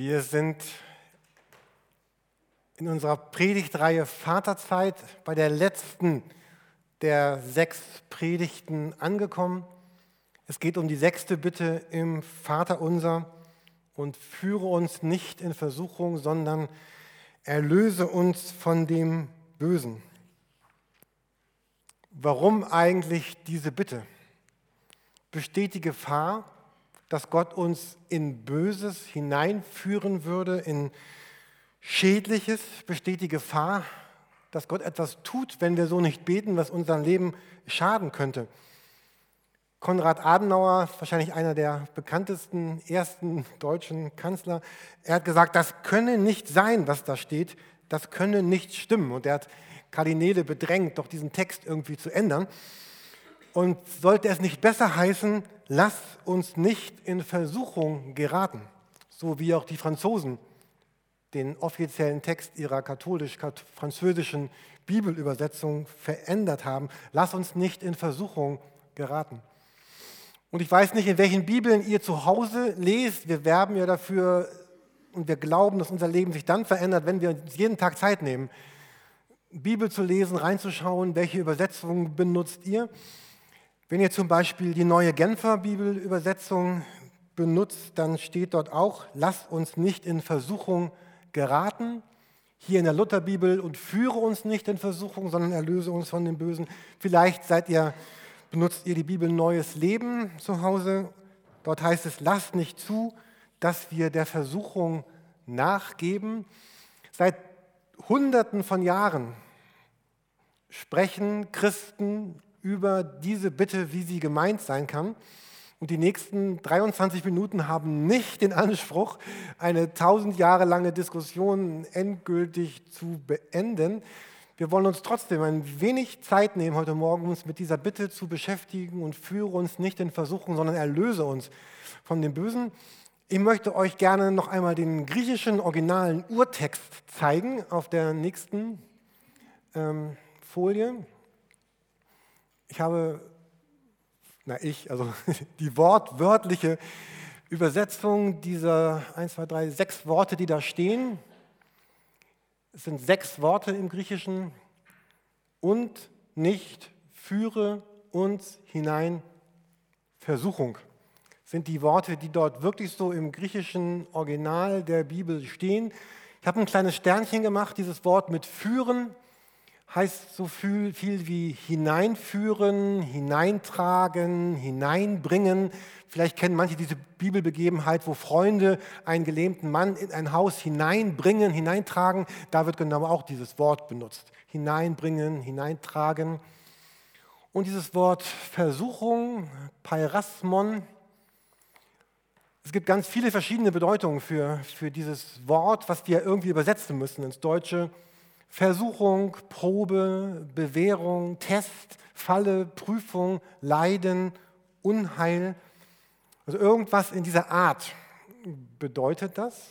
Wir sind in unserer Predigtreihe Vaterzeit bei der letzten der sechs Predigten angekommen. Es geht um die sechste Bitte im Vaterunser und führe uns nicht in Versuchung, sondern erlöse uns von dem Bösen. Warum eigentlich diese Bitte? Besteht die Gefahr, dass Gott uns in Böses hineinführen würde, in Schädliches? Besteht die Gefahr, dass Gott etwas tut, wenn wir so nicht beten, was unserem Leben schaden könnte? Konrad Adenauer, wahrscheinlich einer der bekanntesten ersten deutschen Kanzler, er hat gesagt, das könne nicht sein, was da steht, das könne nicht stimmen. Und er hat Kardinäle bedrängt, doch diesen Text irgendwie zu ändern. Und sollte es nicht besser heißen, lass uns nicht in Versuchung geraten, so wie auch die Franzosen den offiziellen Text ihrer katholisch-französischen Bibelübersetzung verändert haben. Lass uns nicht in Versuchung geraten. Und ich weiß nicht, in welchen Bibeln ihr zu Hause lest. Wir werben ja dafür und wir glauben, dass unser Leben sich dann verändert, wenn wir uns jeden Tag Zeit nehmen, Bibel zu lesen, reinzuschauen, welche Übersetzungen benutzt ihr. Wenn ihr zum Beispiel die neue Genfer Bibelübersetzung benutzt, dann steht dort auch, lasst uns nicht in Versuchung geraten. Hier in der Lutherbibel und führe uns nicht in Versuchung, sondern erlöse uns von dem Bösen. Vielleicht seid ihr, benutzt ihr die Bibel Neues Leben zu Hause. Dort heißt es, lasst nicht zu, dass wir der Versuchung nachgeben. Seit Hunderten von Jahren sprechen Christen über diese Bitte, wie sie gemeint sein kann. Und die nächsten 23 Minuten haben nicht den Anspruch, eine tausend Jahre lange Diskussion endgültig zu beenden. Wir wollen uns trotzdem ein wenig Zeit nehmen heute Morgen, uns mit dieser Bitte zu beschäftigen und führe uns nicht in Versuchung, sondern erlöse uns von dem Bösen. Ich möchte euch gerne noch einmal den griechischen originalen Urtext zeigen auf der nächsten ähm, Folie. Ich habe, na ich, also die wortwörtliche Übersetzung dieser 1, 2, 3, sechs Worte, die da stehen. Es sind sechs Worte im Griechischen. Und nicht führe uns hinein Versuchung. Sind die Worte, die dort wirklich so im griechischen Original der Bibel stehen. Ich habe ein kleines Sternchen gemacht, dieses Wort mit führen heißt so viel, viel wie hineinführen, hineintragen, hineinbringen. Vielleicht kennen manche diese Bibelbegebenheit, wo Freunde einen gelähmten Mann in ein Haus hineinbringen, hineintragen. Da wird genau auch dieses Wort benutzt. Hineinbringen, hineintragen. Und dieses Wort Versuchung, Pairasmon, es gibt ganz viele verschiedene Bedeutungen für, für dieses Wort, was wir irgendwie übersetzen müssen ins Deutsche. Versuchung, Probe, Bewährung, Test, Falle, Prüfung, Leiden, Unheil. Also irgendwas in dieser Art bedeutet das.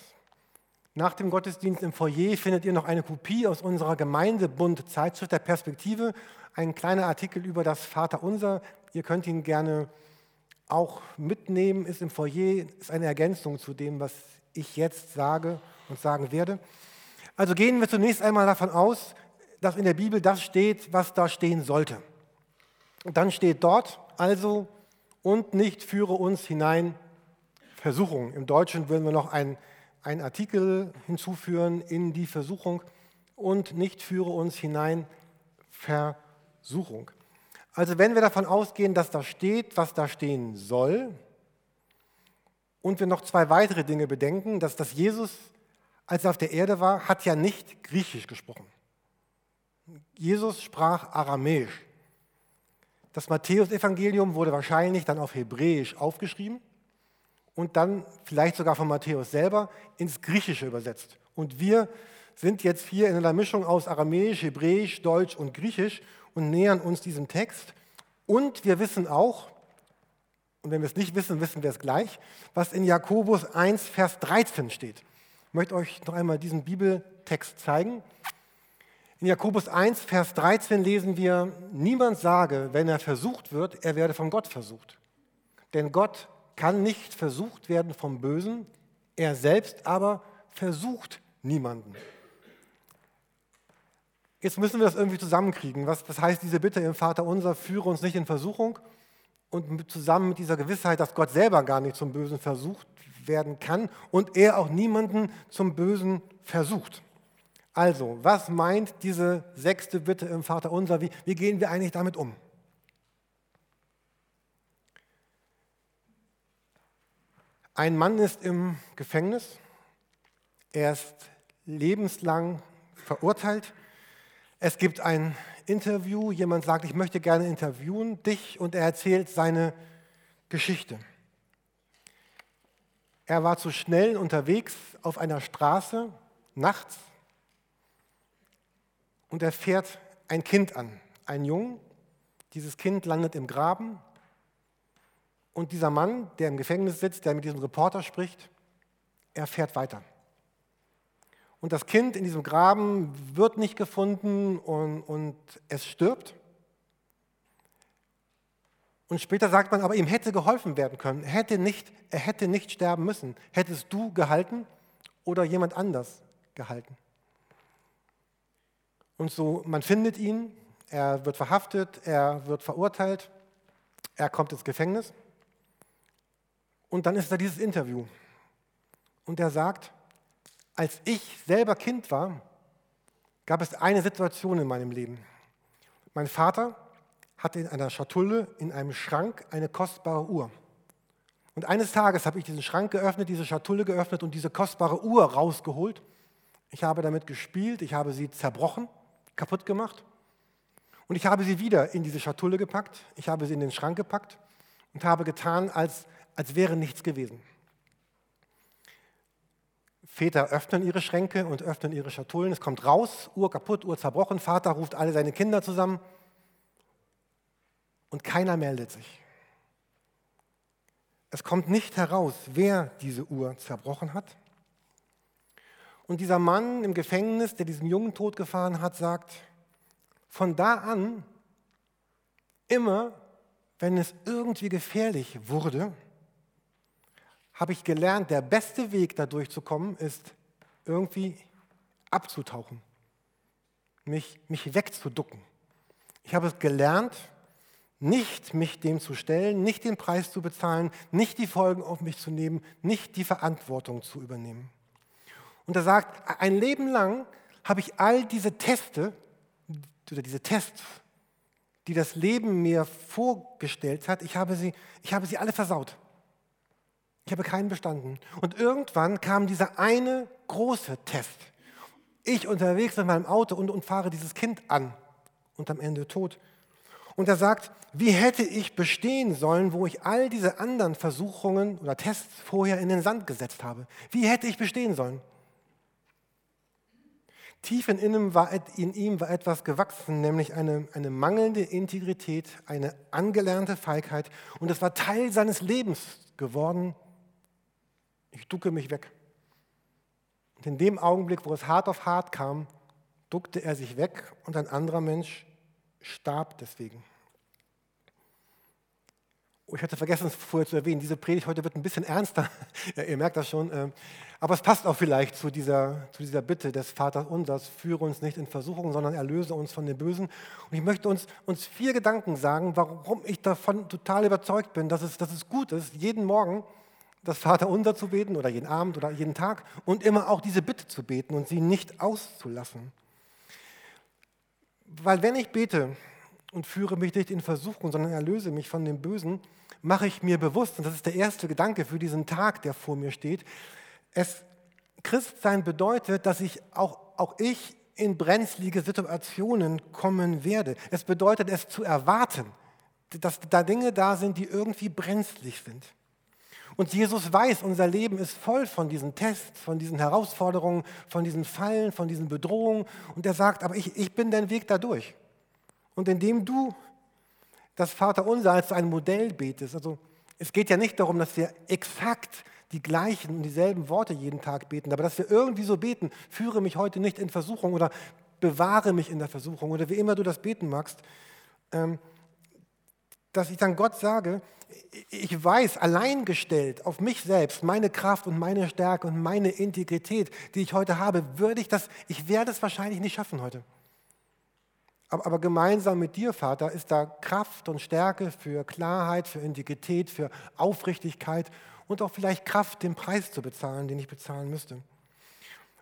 Nach dem Gottesdienst im Foyer findet ihr noch eine Kopie aus unserer Gemeindebund Zeitschrift der Perspektive, ein kleiner Artikel über das Vaterunser. Ihr könnt ihn gerne auch mitnehmen, ist im Foyer, ist eine Ergänzung zu dem, was ich jetzt sage und sagen werde. Also gehen wir zunächst einmal davon aus, dass in der Bibel das steht, was da stehen sollte. Und dann steht dort also, und nicht führe uns hinein Versuchung. Im Deutschen würden wir noch einen Artikel hinzuführen in die Versuchung und nicht führe uns hinein Versuchung. Also wenn wir davon ausgehen, dass da steht, was da stehen soll, und wir noch zwei weitere Dinge bedenken, dass das Jesus als er auf der Erde war, hat ja nicht Griechisch gesprochen. Jesus sprach Aramäisch. Das Matthäusevangelium wurde wahrscheinlich dann auf Hebräisch aufgeschrieben und dann vielleicht sogar von Matthäus selber ins Griechische übersetzt. Und wir sind jetzt hier in einer Mischung aus Aramäisch, Hebräisch, Deutsch und Griechisch und nähern uns diesem Text. Und wir wissen auch, und wenn wir es nicht wissen, wissen wir es gleich, was in Jakobus 1, Vers 13 steht. Ich möchte euch noch einmal diesen Bibeltext zeigen. In Jakobus 1, Vers 13 lesen wir, niemand sage, wenn er versucht wird, er werde von Gott versucht. Denn Gott kann nicht versucht werden vom Bösen, Er selbst aber versucht niemanden. Jetzt müssen wir das irgendwie zusammenkriegen. Was, was heißt diese Bitte im Vater unser, führe uns nicht in Versuchung? Und zusammen mit dieser Gewissheit, dass Gott selber gar nicht zum Bösen versucht werden kann und er auch niemanden zum Bösen versucht. Also, was meint diese sechste Bitte im Vater unser? Wie, wie gehen wir eigentlich damit um? Ein Mann ist im Gefängnis. Er ist lebenslang verurteilt. Es gibt ein Interview. Jemand sagt, ich möchte gerne interviewen dich und er erzählt seine Geschichte. Er war zu schnell unterwegs auf einer Straße nachts und er fährt ein Kind an, ein Jungen. Dieses Kind landet im Graben und dieser Mann, der im Gefängnis sitzt, der mit diesem Reporter spricht, er fährt weiter. Und das Kind in diesem Graben wird nicht gefunden und, und es stirbt. Und später sagt man, aber ihm hätte geholfen werden können. Hätte nicht, er hätte nicht sterben müssen. Hättest du gehalten oder jemand anders gehalten? Und so, man findet ihn, er wird verhaftet, er wird verurteilt, er kommt ins Gefängnis. Und dann ist da dieses Interview. Und er sagt, als ich selber Kind war, gab es eine Situation in meinem Leben. Mein Vater hatte in einer Schatulle, in einem Schrank, eine kostbare Uhr. Und eines Tages habe ich diesen Schrank geöffnet, diese Schatulle geöffnet und diese kostbare Uhr rausgeholt. Ich habe damit gespielt, ich habe sie zerbrochen kaputt gemacht. Und ich habe sie wieder in diese Schatulle gepackt, ich habe sie in den Schrank gepackt und habe getan, als, als wäre nichts gewesen. Väter öffnen ihre Schränke und öffnen ihre Schatullen. Es kommt raus, Uhr kaputt, Uhr zerbrochen. Vater ruft alle seine Kinder zusammen und keiner meldet sich. Es kommt nicht heraus, wer diese Uhr zerbrochen hat. Und dieser Mann im Gefängnis, der diesen Jungen totgefahren hat, sagt, von da an, immer wenn es irgendwie gefährlich wurde, habe ich gelernt, der beste Weg da durchzukommen ist, irgendwie abzutauchen, mich, mich wegzuducken. Ich habe es gelernt, nicht mich dem zu stellen, nicht den Preis zu bezahlen, nicht die Folgen auf mich zu nehmen, nicht die Verantwortung zu übernehmen. Und er sagt, ein Leben lang habe ich all diese Teste oder diese Tests, die das Leben mir vorgestellt hat, ich habe sie, ich habe sie alle versaut. Ich habe keinen bestanden. Und irgendwann kam dieser eine große Test. Ich unterwegs mit meinem Auto und, und fahre dieses Kind an und am Ende tot. Und er sagt, wie hätte ich bestehen sollen, wo ich all diese anderen Versuchungen oder Tests vorher in den Sand gesetzt habe? Wie hätte ich bestehen sollen? Tief in, innen war, in ihm war etwas gewachsen, nämlich eine, eine mangelnde Integrität, eine angelernte Feigheit. Und es war Teil seines Lebens geworden. Ich ducke mich weg. Und in dem Augenblick, wo es hart auf hart kam, duckte er sich weg und ein anderer Mensch starb deswegen. Oh, ich hatte vergessen, es vorher zu erwähnen, diese Predigt heute wird ein bisschen ernster. ja, ihr merkt das schon. Ähm, aber es passt auch vielleicht zu dieser, zu dieser Bitte des Vaters Unsers, führe uns nicht in Versuchung, sondern erlöse uns von dem Bösen. Und ich möchte uns, uns vier Gedanken sagen, warum ich davon total überzeugt bin, dass es, dass es gut ist, jeden Morgen das Vater Unser zu beten oder jeden Abend oder jeden Tag und immer auch diese Bitte zu beten und sie nicht auszulassen. Weil wenn ich bete und führe mich nicht in Versuchung, sondern erlöse mich von dem Bösen, mache ich mir bewusst, und das ist der erste Gedanke für diesen Tag, der vor mir steht, es, Christsein bedeutet, dass ich auch, auch ich in brenzlige Situationen kommen werde. Es bedeutet es zu erwarten, dass da Dinge da sind, die irgendwie brenzlig sind. Und Jesus weiß, unser Leben ist voll von diesen Tests, von diesen Herausforderungen, von diesen Fallen, von diesen Bedrohungen. Und er sagt, aber ich, ich bin dein Weg dadurch. Und indem du das Vaterunser als ein Modell betest. Also es geht ja nicht darum, dass wir exakt die gleichen und dieselben Worte jeden Tag beten, aber dass wir irgendwie so beten, führe mich heute nicht in Versuchung oder bewahre mich in der Versuchung oder wie immer du das beten magst, ähm, dass ich dann Gott sage, ich weiß, alleingestellt auf mich selbst, meine Kraft und meine Stärke und meine Integrität, die ich heute habe, würde ich das, ich werde es wahrscheinlich nicht schaffen heute. Aber, aber gemeinsam mit dir, Vater, ist da Kraft und Stärke für Klarheit, für Integrität, für Aufrichtigkeit und auch vielleicht Kraft, den Preis zu bezahlen, den ich bezahlen müsste.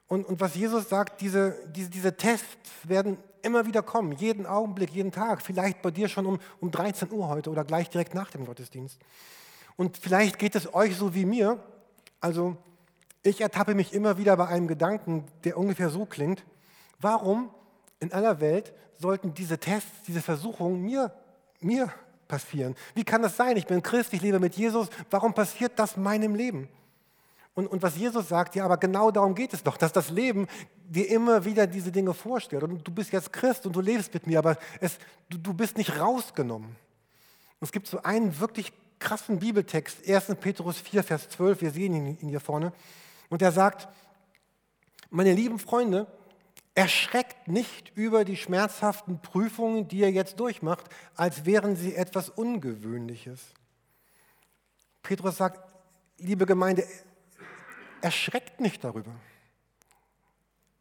Und, und was Jesus sagt, diese, diese, diese Tests werden immer wieder kommen, jeden Augenblick, jeden Tag, vielleicht bei dir schon um, um 13 Uhr heute oder gleich direkt nach dem Gottesdienst. Und vielleicht geht es euch so wie mir. Also ich ertappe mich immer wieder bei einem Gedanken, der ungefähr so klingt. Warum in aller Welt sollten diese Tests, diese Versuchungen mir, mir passieren? Wie kann das sein? Ich bin Christ, ich lebe mit Jesus. Warum passiert das meinem Leben? Und, und was Jesus sagt, ja, aber genau darum geht es doch, dass das Leben dir immer wieder diese Dinge vorstellt. Und du bist jetzt Christ und du lebst mit mir, aber es, du, du bist nicht rausgenommen. Und es gibt so einen wirklich krassen Bibeltext, 1. Petrus 4, Vers 12, wir sehen ihn, ihn hier vorne. Und der sagt, meine lieben Freunde, erschreckt nicht über die schmerzhaften Prüfungen, die ihr jetzt durchmacht, als wären sie etwas Ungewöhnliches. Petrus sagt, liebe Gemeinde, erschreckt nicht darüber.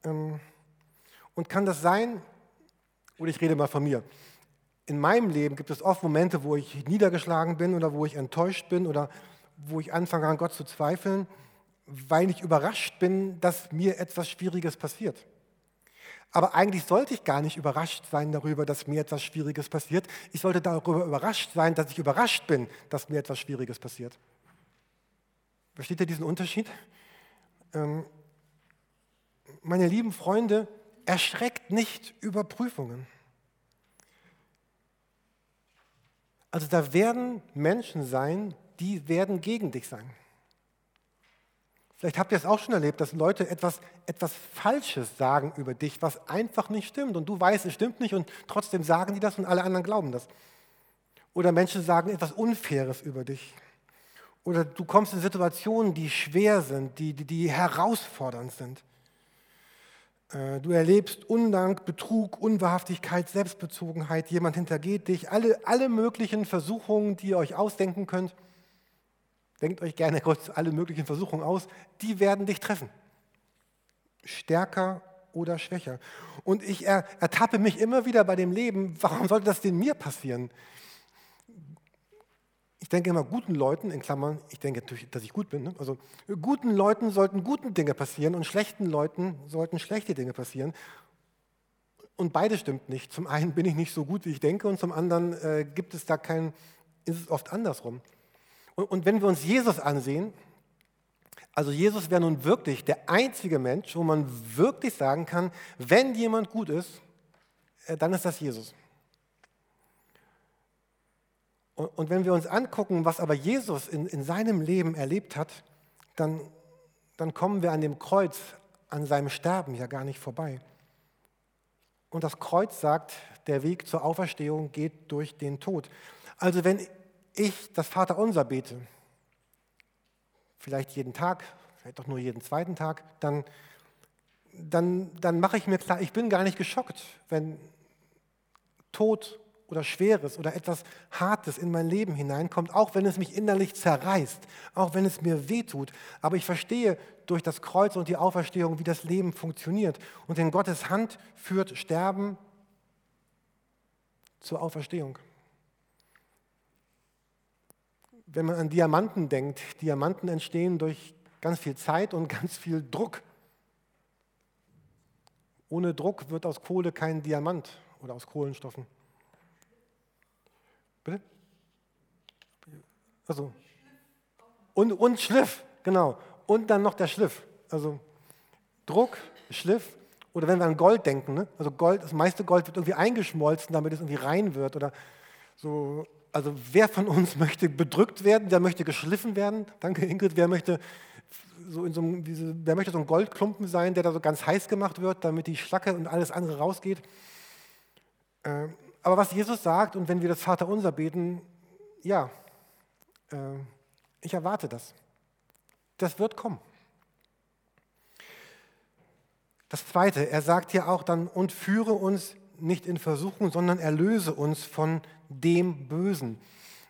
Ähm, und kann das sein, oder ich rede mal von mir, in meinem Leben gibt es oft Momente, wo ich niedergeschlagen bin oder wo ich enttäuscht bin oder wo ich anfange an Gott zu zweifeln, weil ich überrascht bin, dass mir etwas Schwieriges passiert. Aber eigentlich sollte ich gar nicht überrascht sein darüber, dass mir etwas Schwieriges passiert. Ich sollte darüber überrascht sein, dass ich überrascht bin, dass mir etwas Schwieriges passiert. Versteht ihr diesen Unterschied? Ähm, meine lieben Freunde, erschreckt nicht über Prüfungen. Also da werden Menschen sein, die werden gegen dich sein. Vielleicht habt ihr es auch schon erlebt, dass Leute etwas, etwas Falsches sagen über dich, was einfach nicht stimmt. Und du weißt, es stimmt nicht und trotzdem sagen die das und alle anderen glauben das. Oder Menschen sagen etwas Unfaires über dich. Oder du kommst in Situationen, die schwer sind, die, die, die herausfordernd sind. Äh, du erlebst Undank, Betrug, Unwahrhaftigkeit, Selbstbezogenheit, jemand hintergeht dich, alle, alle möglichen Versuchungen, die ihr euch ausdenken könnt. Denkt euch gerne kurz alle möglichen Versuchungen aus, die werden dich treffen. Stärker oder schwächer. Und ich ertappe mich immer wieder bei dem Leben, warum sollte das denn mir passieren? Ich denke immer guten Leuten, in Klammern, ich denke natürlich, dass ich gut bin, ne? also guten Leuten sollten gute Dinge passieren und schlechten Leuten sollten schlechte Dinge passieren. Und beides stimmt nicht. Zum einen bin ich nicht so gut, wie ich denke, und zum anderen äh, gibt es da kein, ist es oft andersrum. Und, und wenn wir uns Jesus ansehen, also Jesus wäre nun wirklich der einzige Mensch, wo man wirklich sagen kann, wenn jemand gut ist, äh, dann ist das Jesus. Und wenn wir uns angucken, was aber Jesus in, in seinem Leben erlebt hat, dann, dann kommen wir an dem Kreuz, an seinem Sterben ja gar nicht vorbei. Und das Kreuz sagt, der Weg zur Auferstehung geht durch den Tod. Also wenn ich das Vaterunser bete, vielleicht jeden Tag, vielleicht auch nur jeden zweiten Tag, dann, dann, dann mache ich mir klar, ich bin gar nicht geschockt, wenn Tod oder Schweres oder etwas Hartes in mein Leben hineinkommt, auch wenn es mich innerlich zerreißt, auch wenn es mir wehtut. Aber ich verstehe durch das Kreuz und die Auferstehung, wie das Leben funktioniert. Und in Gottes Hand führt Sterben zur Auferstehung. Wenn man an Diamanten denkt, Diamanten entstehen durch ganz viel Zeit und ganz viel Druck. Ohne Druck wird aus Kohle kein Diamant oder aus Kohlenstoffen. Bitte? Also. Und, und Schliff, genau. Und dann noch der Schliff. Also Druck, Schliff. Oder wenn wir an Gold denken, ne? also Gold, das meiste Gold wird irgendwie eingeschmolzen, damit es irgendwie rein wird. Oder so. Also wer von uns möchte bedrückt werden, wer möchte geschliffen werden? Danke Ingrid, wer möchte so in so einem, wer möchte so ein Goldklumpen sein, der da so ganz heiß gemacht wird, damit die Schlacke und alles andere rausgeht? Ähm, aber was Jesus sagt und wenn wir das Vaterunser beten, ja, äh, ich erwarte das. Das wird kommen. Das Zweite, er sagt hier auch dann, und führe uns nicht in Versuchung, sondern erlöse uns von dem Bösen.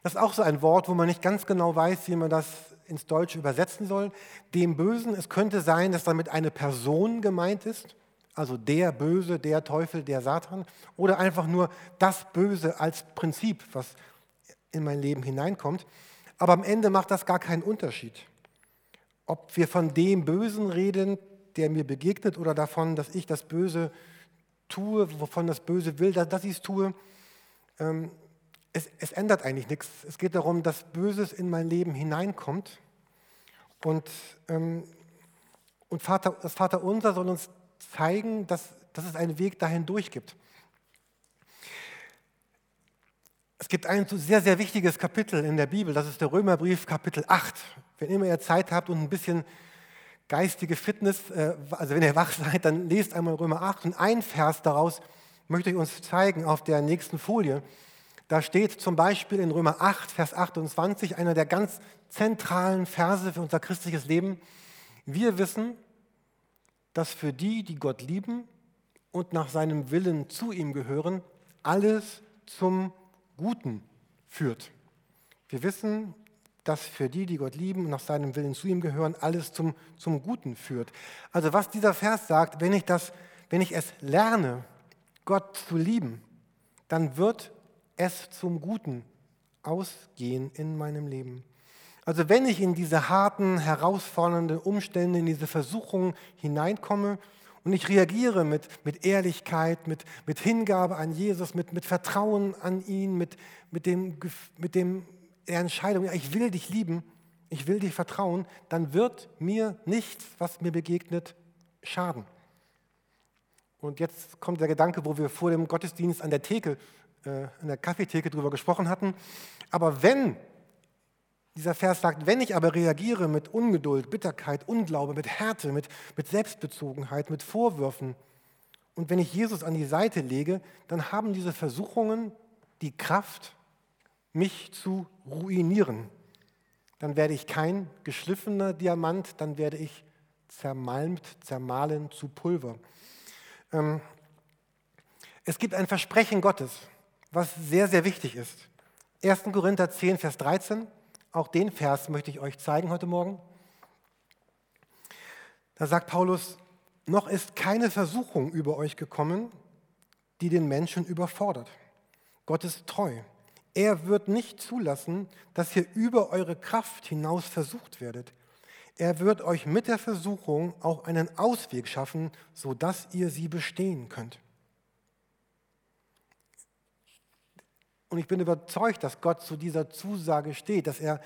Das ist auch so ein Wort, wo man nicht ganz genau weiß, wie man das ins Deutsche übersetzen soll. Dem Bösen, es könnte sein, dass damit eine Person gemeint ist, also der Böse, der Teufel, der Satan, oder einfach nur das Böse als Prinzip, was in mein Leben hineinkommt. Aber am Ende macht das gar keinen Unterschied. Ob wir von dem Bösen reden, der mir begegnet, oder davon, dass ich das Böse tue, wovon das Böse will, dass ich es tue, ähm, es, es ändert eigentlich nichts. Es geht darum, dass Böses in mein Leben hineinkommt. Und, ähm, und Vater, das Vaterunser soll uns zeigen, dass, dass es einen Weg dahin durch gibt. Es gibt ein sehr, sehr wichtiges Kapitel in der Bibel, das ist der Römerbrief Kapitel 8. Wenn immer ihr Zeit habt und ein bisschen geistige Fitness, äh, also wenn ihr wach seid, dann lest einmal Römer 8 und ein Vers daraus möchte ich uns zeigen auf der nächsten Folie. Da steht zum Beispiel in Römer 8, Vers 28, einer der ganz zentralen Verse für unser christliches Leben. Wir wissen, dass für die, die Gott lieben und nach seinem Willen zu ihm gehören, alles zum Guten führt. Wir wissen, dass für die, die Gott lieben und nach seinem Willen zu ihm gehören, alles zum, zum Guten führt. Also was dieser Vers sagt, wenn ich, das, wenn ich es lerne, Gott zu lieben, dann wird es zum Guten ausgehen in meinem Leben. Also wenn ich in diese harten, herausfordernden Umstände, in diese Versuchungen hineinkomme und ich reagiere mit, mit Ehrlichkeit, mit, mit Hingabe an Jesus, mit, mit Vertrauen an ihn, mit, mit, dem, mit dem, der Entscheidung, ja, ich will dich lieben, ich will dich vertrauen, dann wird mir nichts, was mir begegnet, schaden. Und jetzt kommt der Gedanke, wo wir vor dem Gottesdienst an der Theke äh, in der Kaffeetheke darüber gesprochen hatten. Aber wenn, dieser Vers sagt, wenn ich aber reagiere mit Ungeduld, Bitterkeit, Unglaube, mit Härte, mit, mit Selbstbezogenheit, mit Vorwürfen und wenn ich Jesus an die Seite lege, dann haben diese Versuchungen die Kraft, mich zu ruinieren. Dann werde ich kein geschliffener Diamant, dann werde ich zermalmt, zermahlen zu Pulver. Ähm, es gibt ein Versprechen Gottes was sehr, sehr wichtig ist. 1. Korinther 10, Vers 13, auch den Vers möchte ich euch zeigen heute Morgen. Da sagt Paulus, noch ist keine Versuchung über euch gekommen, die den Menschen überfordert. Gott ist treu. Er wird nicht zulassen, dass ihr über eure Kraft hinaus versucht werdet. Er wird euch mit der Versuchung auch einen Ausweg schaffen, sodass ihr sie bestehen könnt. Und ich bin überzeugt, dass Gott zu dieser Zusage steht, dass er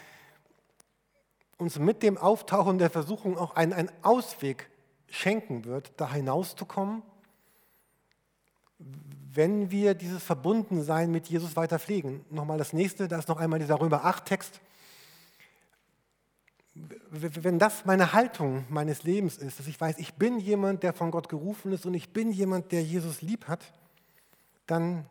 uns mit dem Auftauchen der Versuchung auch einen, einen Ausweg schenken wird, da hinauszukommen, wenn wir dieses Verbundensein mit Jesus weiter pflegen. Nochmal das nächste, da ist noch einmal dieser Römer 8-Text. Wenn das meine Haltung meines Lebens ist, dass ich weiß, ich bin jemand, der von Gott gerufen ist und ich bin jemand, der Jesus lieb hat, dann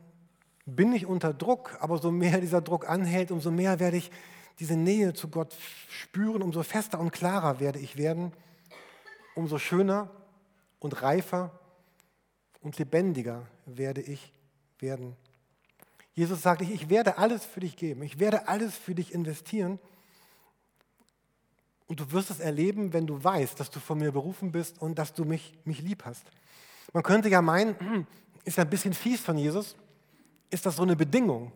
bin ich unter Druck, aber so mehr dieser Druck anhält, umso mehr werde ich diese Nähe zu Gott spüren, umso fester und klarer werde ich werden, umso schöner und reifer und lebendiger werde ich werden. Jesus sagt, ich werde alles für dich geben, ich werde alles für dich investieren. Und du wirst es erleben, wenn du weißt, dass du von mir berufen bist und dass du mich, mich lieb hast. Man könnte ja meinen, ist ja ein bisschen fies von Jesus, ist das so eine Bedingung,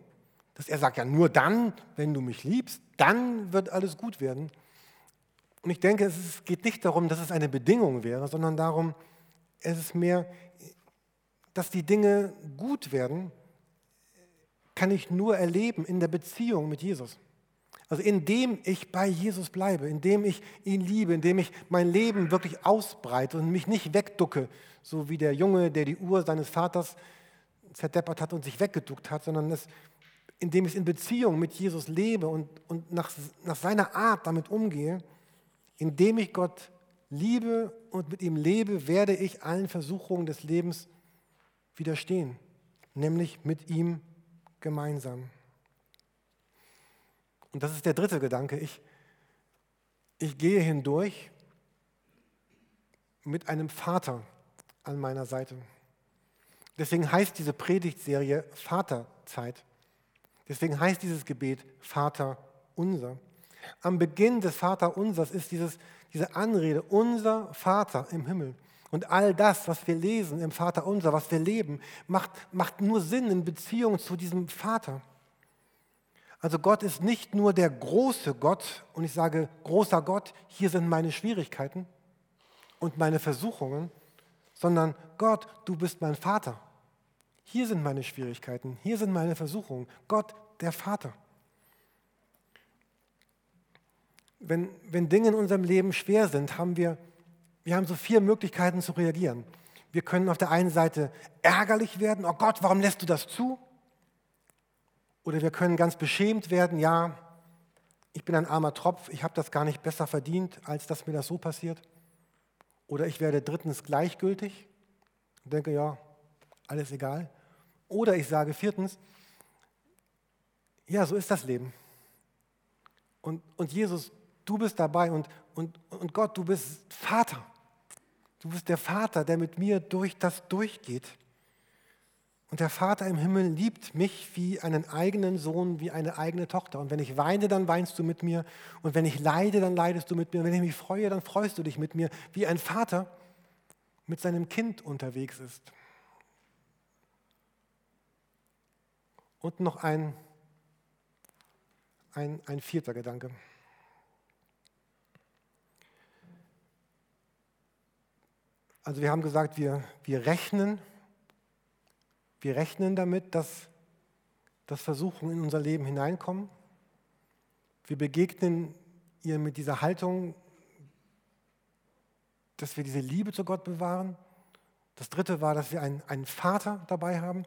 dass er sagt, ja, nur dann, wenn du mich liebst, dann wird alles gut werden. Und ich denke, es geht nicht darum, dass es eine Bedingung wäre, sondern darum, es ist mehr, dass die Dinge gut werden, kann ich nur erleben in der Beziehung mit Jesus. Also indem ich bei Jesus bleibe, indem ich ihn liebe, indem ich mein Leben wirklich ausbreite und mich nicht wegducke, so wie der Junge, der die Uhr seines Vaters zerdeppert hat und sich weggeduckt hat, sondern es, indem ich in Beziehung mit Jesus lebe und, und nach, nach seiner Art damit umgehe, indem ich Gott liebe und mit ihm lebe, werde ich allen Versuchungen des Lebens widerstehen, nämlich mit ihm gemeinsam. Und das ist der dritte Gedanke. Ich, ich gehe hindurch mit einem Vater an meiner Seite. Deswegen heißt diese Predigtserie Vaterzeit. Deswegen heißt dieses Gebet Vater unser. Am Beginn des Vater unsers ist dieses, diese Anrede, unser Vater im Himmel. Und all das, was wir lesen im Vater unser, was wir leben, macht, macht nur Sinn in Beziehung zu diesem Vater. Also Gott ist nicht nur der große Gott und ich sage, großer Gott, hier sind meine Schwierigkeiten und meine Versuchungen, sondern Gott, du bist mein Vater. Hier sind meine Schwierigkeiten, hier sind meine Versuchungen. Gott, der Vater. Wenn, wenn Dinge in unserem Leben schwer sind, haben wir, wir haben so vier Möglichkeiten zu reagieren. Wir können auf der einen Seite ärgerlich werden, oh Gott, warum lässt du das zu? Oder wir können ganz beschämt werden, ja, ich bin ein armer Tropf, ich habe das gar nicht besser verdient, als dass mir das so passiert. Oder ich werde drittens gleichgültig und denke, ja, alles egal. Oder ich sage viertens, ja, so ist das Leben. Und, und Jesus, du bist dabei und, und, und Gott, du bist Vater. Du bist der Vater, der mit mir durch das durchgeht. Und der Vater im Himmel liebt mich wie einen eigenen Sohn, wie eine eigene Tochter. Und wenn ich weine, dann weinst du mit mir. Und wenn ich leide, dann leidest du mit mir. Und wenn ich mich freue, dann freust du dich mit mir, wie ein Vater mit seinem Kind unterwegs ist. Und noch ein, ein, ein vierter Gedanke. Also wir haben gesagt, wir, wir rechnen wir rechnen damit, dass, dass Versuchungen in unser Leben hineinkommen. Wir begegnen ihr mit dieser Haltung, dass wir diese Liebe zu Gott bewahren. Das dritte war, dass wir einen, einen Vater dabei haben.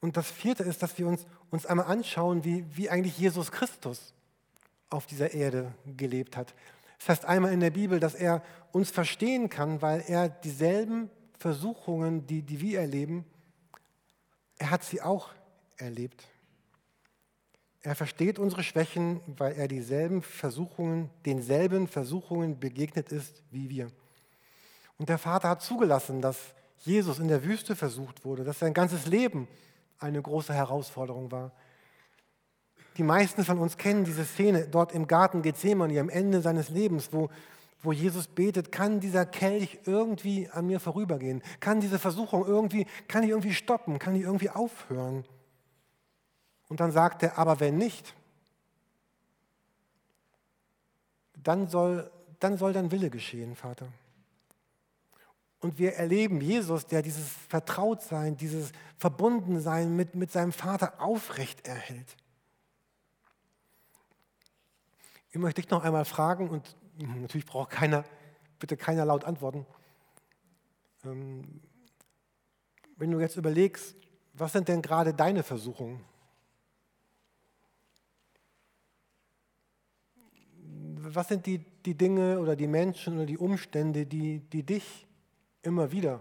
Und das vierte ist, dass wir uns, uns einmal anschauen, wie, wie eigentlich Jesus Christus auf dieser Erde gelebt hat. Das heißt einmal in der Bibel, dass er uns verstehen kann, weil er dieselben Versuchungen, die, die wir erleben, er hat sie auch erlebt. Er versteht unsere Schwächen, weil er dieselben Versuchungen, denselben Versuchungen begegnet ist wie wir. Und der Vater hat zugelassen, dass Jesus in der Wüste versucht wurde, dass sein ganzes Leben eine große Herausforderung war. Die meisten von uns kennen diese Szene dort im Garten Gethsemane am Ende seines Lebens, wo wo Jesus betet, kann dieser Kelch irgendwie an mir vorübergehen? Kann diese Versuchung irgendwie, kann die irgendwie stoppen? Kann die irgendwie aufhören? Und dann sagt er, aber wenn nicht, dann soll, dann soll dein Wille geschehen, Vater. Und wir erleben Jesus, der dieses Vertrautsein, dieses Verbundensein mit, mit seinem Vater aufrecht erhält. Ich möchte dich noch einmal fragen und Natürlich braucht keiner, bitte keiner laut antworten. Ähm, wenn du jetzt überlegst, was sind denn gerade deine Versuchungen? Was sind die, die Dinge oder die Menschen oder die Umstände, die, die dich immer wieder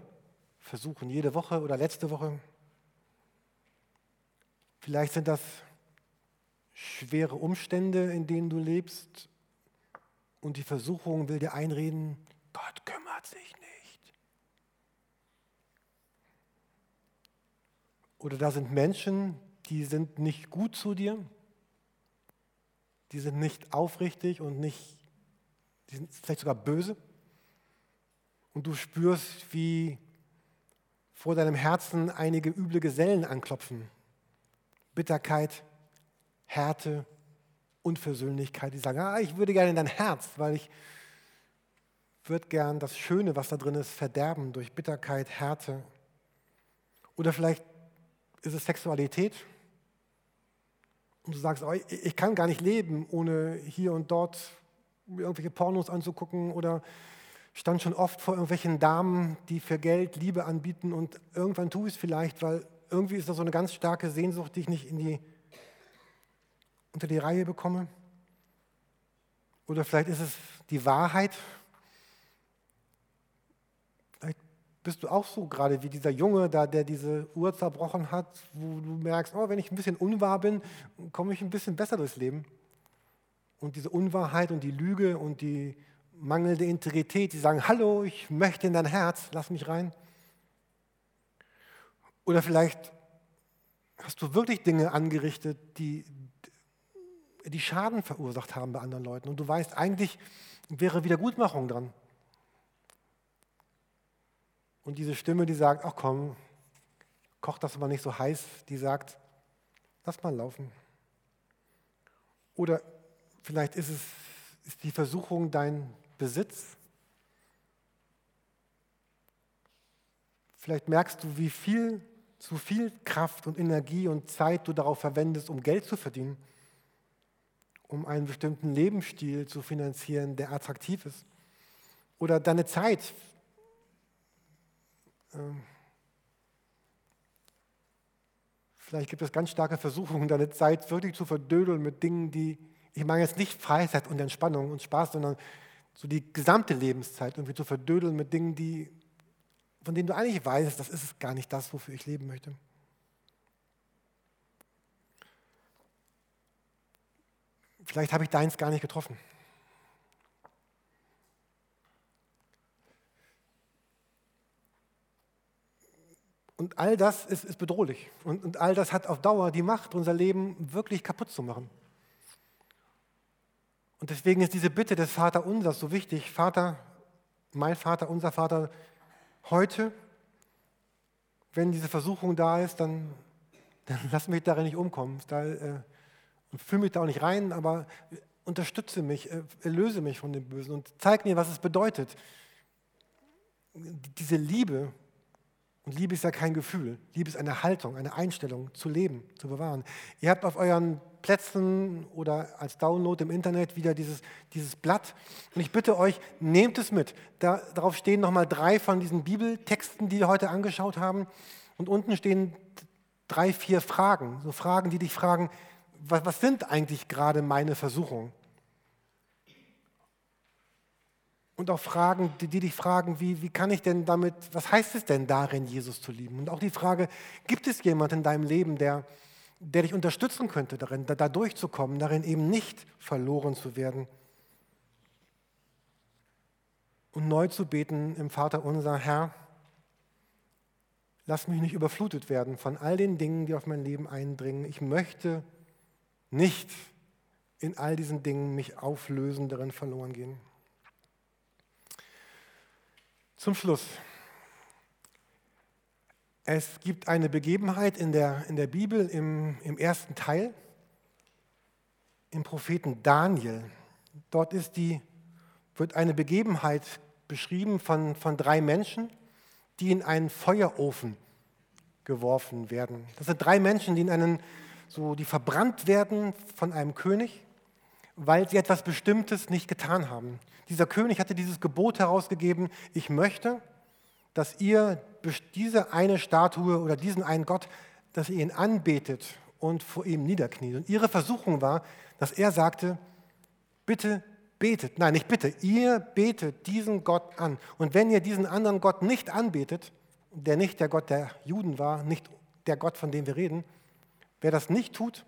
versuchen, jede Woche oder letzte Woche? Vielleicht sind das schwere Umstände, in denen du lebst, und die Versuchung will dir einreden, Gott kümmert sich nicht. Oder da sind Menschen, die sind nicht gut zu dir, die sind nicht aufrichtig und nicht, die sind vielleicht sogar böse. Und du spürst, wie vor deinem Herzen einige üble Gesellen anklopfen. Bitterkeit, Härte, Unversöhnlichkeit, die sagen, ah, ich würde gerne in dein Herz, weil ich würde gern das Schöne, was da drin ist, verderben durch Bitterkeit, Härte. Oder vielleicht ist es Sexualität. Und du sagst, oh, ich kann gar nicht leben, ohne hier und dort irgendwelche Pornos anzugucken oder stand schon oft vor irgendwelchen Damen, die für Geld Liebe anbieten und irgendwann tue ich es vielleicht, weil irgendwie ist da so eine ganz starke Sehnsucht, die ich nicht in die unter die Reihe bekomme? Oder vielleicht ist es die Wahrheit. Vielleicht bist du auch so gerade wie dieser Junge da, der diese Uhr zerbrochen hat, wo du merkst, oh, wenn ich ein bisschen unwahr bin, komme ich ein bisschen besser durchs Leben. Und diese Unwahrheit und die Lüge und die mangelnde Integrität, die sagen, hallo, ich möchte in dein Herz, lass mich rein. Oder vielleicht Hast du wirklich Dinge angerichtet, die, die Schaden verursacht haben bei anderen Leuten? Und du weißt, eigentlich wäre Wiedergutmachung dran. Und diese Stimme, die sagt, ach komm, koch das mal nicht so heiß, die sagt, lass mal laufen. Oder vielleicht ist es ist die Versuchung dein Besitz. Vielleicht merkst du, wie viel, zu viel Kraft und Energie und Zeit du darauf verwendest, um Geld zu verdienen, um einen bestimmten Lebensstil zu finanzieren, der attraktiv ist. Oder deine Zeit. Ähm, vielleicht gibt es ganz starke Versuchungen, deine Zeit wirklich zu verdödeln mit Dingen, die ich meine jetzt nicht Freizeit und Entspannung und Spaß, sondern so die gesamte Lebenszeit irgendwie zu verdödeln mit Dingen, die, von denen du eigentlich weißt, das ist gar nicht das, wofür ich leben möchte. Vielleicht habe ich deins gar nicht getroffen. Und all das ist, ist bedrohlich. Und, und all das hat auf Dauer die Macht, unser Leben wirklich kaputt zu machen. Und deswegen ist diese Bitte des Vater Unsers so wichtig. Vater, mein Vater, unser Vater, heute, wenn diese Versuchung da ist, dann, dann lass mich darin nicht umkommen. Da, äh, fühle mich da auch nicht rein, aber unterstütze mich, äh, erlöse mich von dem Bösen und zeig mir, was es bedeutet. Diese Liebe, und Liebe ist ja kein Gefühl, Liebe ist eine Haltung, eine Einstellung zu leben, zu bewahren. Ihr habt auf euren Plätzen oder als Download im Internet wieder dieses, dieses Blatt. Und ich bitte euch, nehmt es mit. Da, darauf stehen nochmal drei von diesen Bibeltexten, die wir heute angeschaut haben. Und unten stehen drei, vier Fragen. So Fragen, die dich fragen, was, was sind eigentlich gerade meine Versuchungen? Und auch Fragen, die, die dich fragen, wie, wie kann ich denn damit, was heißt es denn darin, Jesus zu lieben? Und auch die Frage, gibt es jemanden in deinem Leben, der, der dich unterstützen könnte darin, da, da durchzukommen, darin eben nicht verloren zu werden. Und neu zu beten im Vater unser Herr, lass mich nicht überflutet werden von all den Dingen, die auf mein Leben eindringen. Ich möchte nicht in all diesen Dingen mich auflösen, darin verloren gehen. Zum Schluss es gibt eine Begebenheit in der, in der Bibel im, im ersten Teil, im Propheten Daniel. Dort ist die, wird eine Begebenheit beschrieben von, von drei Menschen, die in einen Feuerofen geworfen werden. Das sind drei Menschen, die in einen, so, die verbrannt werden von einem König, weil sie etwas Bestimmtes nicht getan haben. Dieser König hatte dieses Gebot herausgegeben, ich möchte, dass ihr diese eine Statue oder diesen einen Gott, dass ihr ihn anbetet und vor ihm niederkniet. Und ihre Versuchung war, dass er sagte, bitte betet, nein, nicht bitte, ihr betet diesen Gott an. Und wenn ihr diesen anderen Gott nicht anbetet, der nicht der Gott der Juden war, nicht der Gott, von dem wir reden, wer das nicht tut,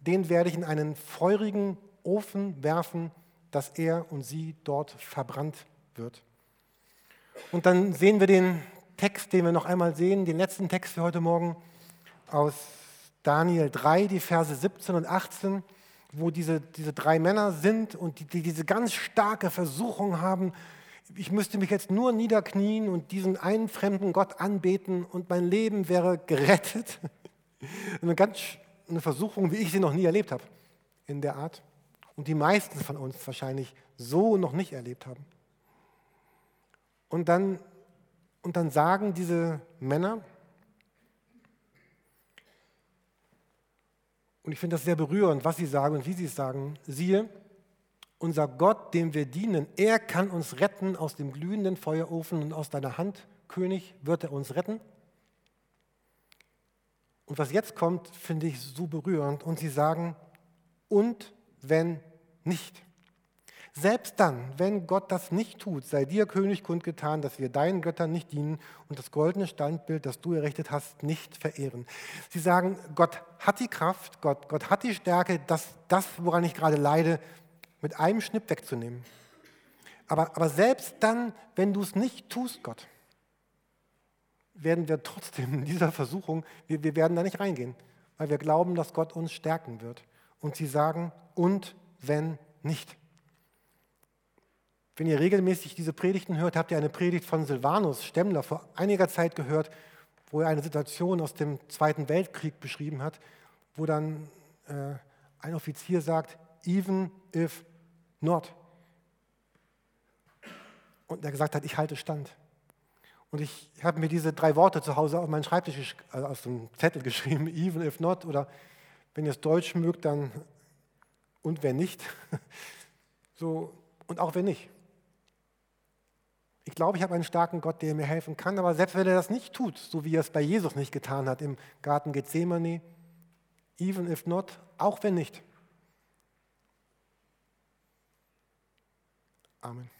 den werde ich in einen feurigen Ofen werfen, dass er und sie dort verbrannt wird. Und dann sehen wir den Text, den wir noch einmal sehen, den letzten Text für heute Morgen aus Daniel 3, die Verse 17 und 18, wo diese, diese drei Männer sind und die, die diese ganz starke Versuchung haben, ich müsste mich jetzt nur niederknien und diesen einen fremden Gott anbeten und mein Leben wäre gerettet. Eine ganz eine Versuchung, wie ich sie noch nie erlebt habe in der Art. Und die meisten von uns wahrscheinlich so noch nicht erlebt haben. Und dann, und dann sagen diese Männer, und ich finde das sehr berührend, was sie sagen und wie sie es sagen, siehe, unser Gott, dem wir dienen, er kann uns retten aus dem glühenden Feuerofen und aus deiner Hand, König, wird er uns retten. Und was jetzt kommt, finde ich so berührend. Und sie sagen, und wenn nicht. Selbst dann, wenn Gott das nicht tut, sei dir, König, kundgetan, dass wir deinen Göttern nicht dienen und das goldene Standbild, das du errichtet hast, nicht verehren. Sie sagen, Gott hat die Kraft, Gott, Gott hat die Stärke, das, das, woran ich gerade leide, mit einem Schnipp wegzunehmen. Aber, aber selbst dann, wenn du es nicht tust, Gott, werden wir trotzdem in dieser Versuchung, wir, wir werden da nicht reingehen, weil wir glauben, dass Gott uns stärken wird. Und sie sagen, und wenn nicht. Wenn ihr regelmäßig diese Predigten hört, habt ihr eine Predigt von Silvanus Stemmler vor einiger Zeit gehört, wo er eine Situation aus dem Zweiten Weltkrieg beschrieben hat, wo dann äh, ein Offizier sagt, even if not. Und er gesagt hat, ich halte stand. Und ich habe mir diese drei Worte zu Hause auf meinen Schreibtisch, also aus dem Zettel geschrieben, even if not, oder wenn ihr es Deutsch mögt, dann und wenn nicht. So, und auch wenn nicht. Ich glaube, ich habe einen starken Gott, der mir helfen kann, aber selbst wenn er das nicht tut, so wie er es bei Jesus nicht getan hat im Garten Gethsemane, even if not, auch wenn nicht. Amen.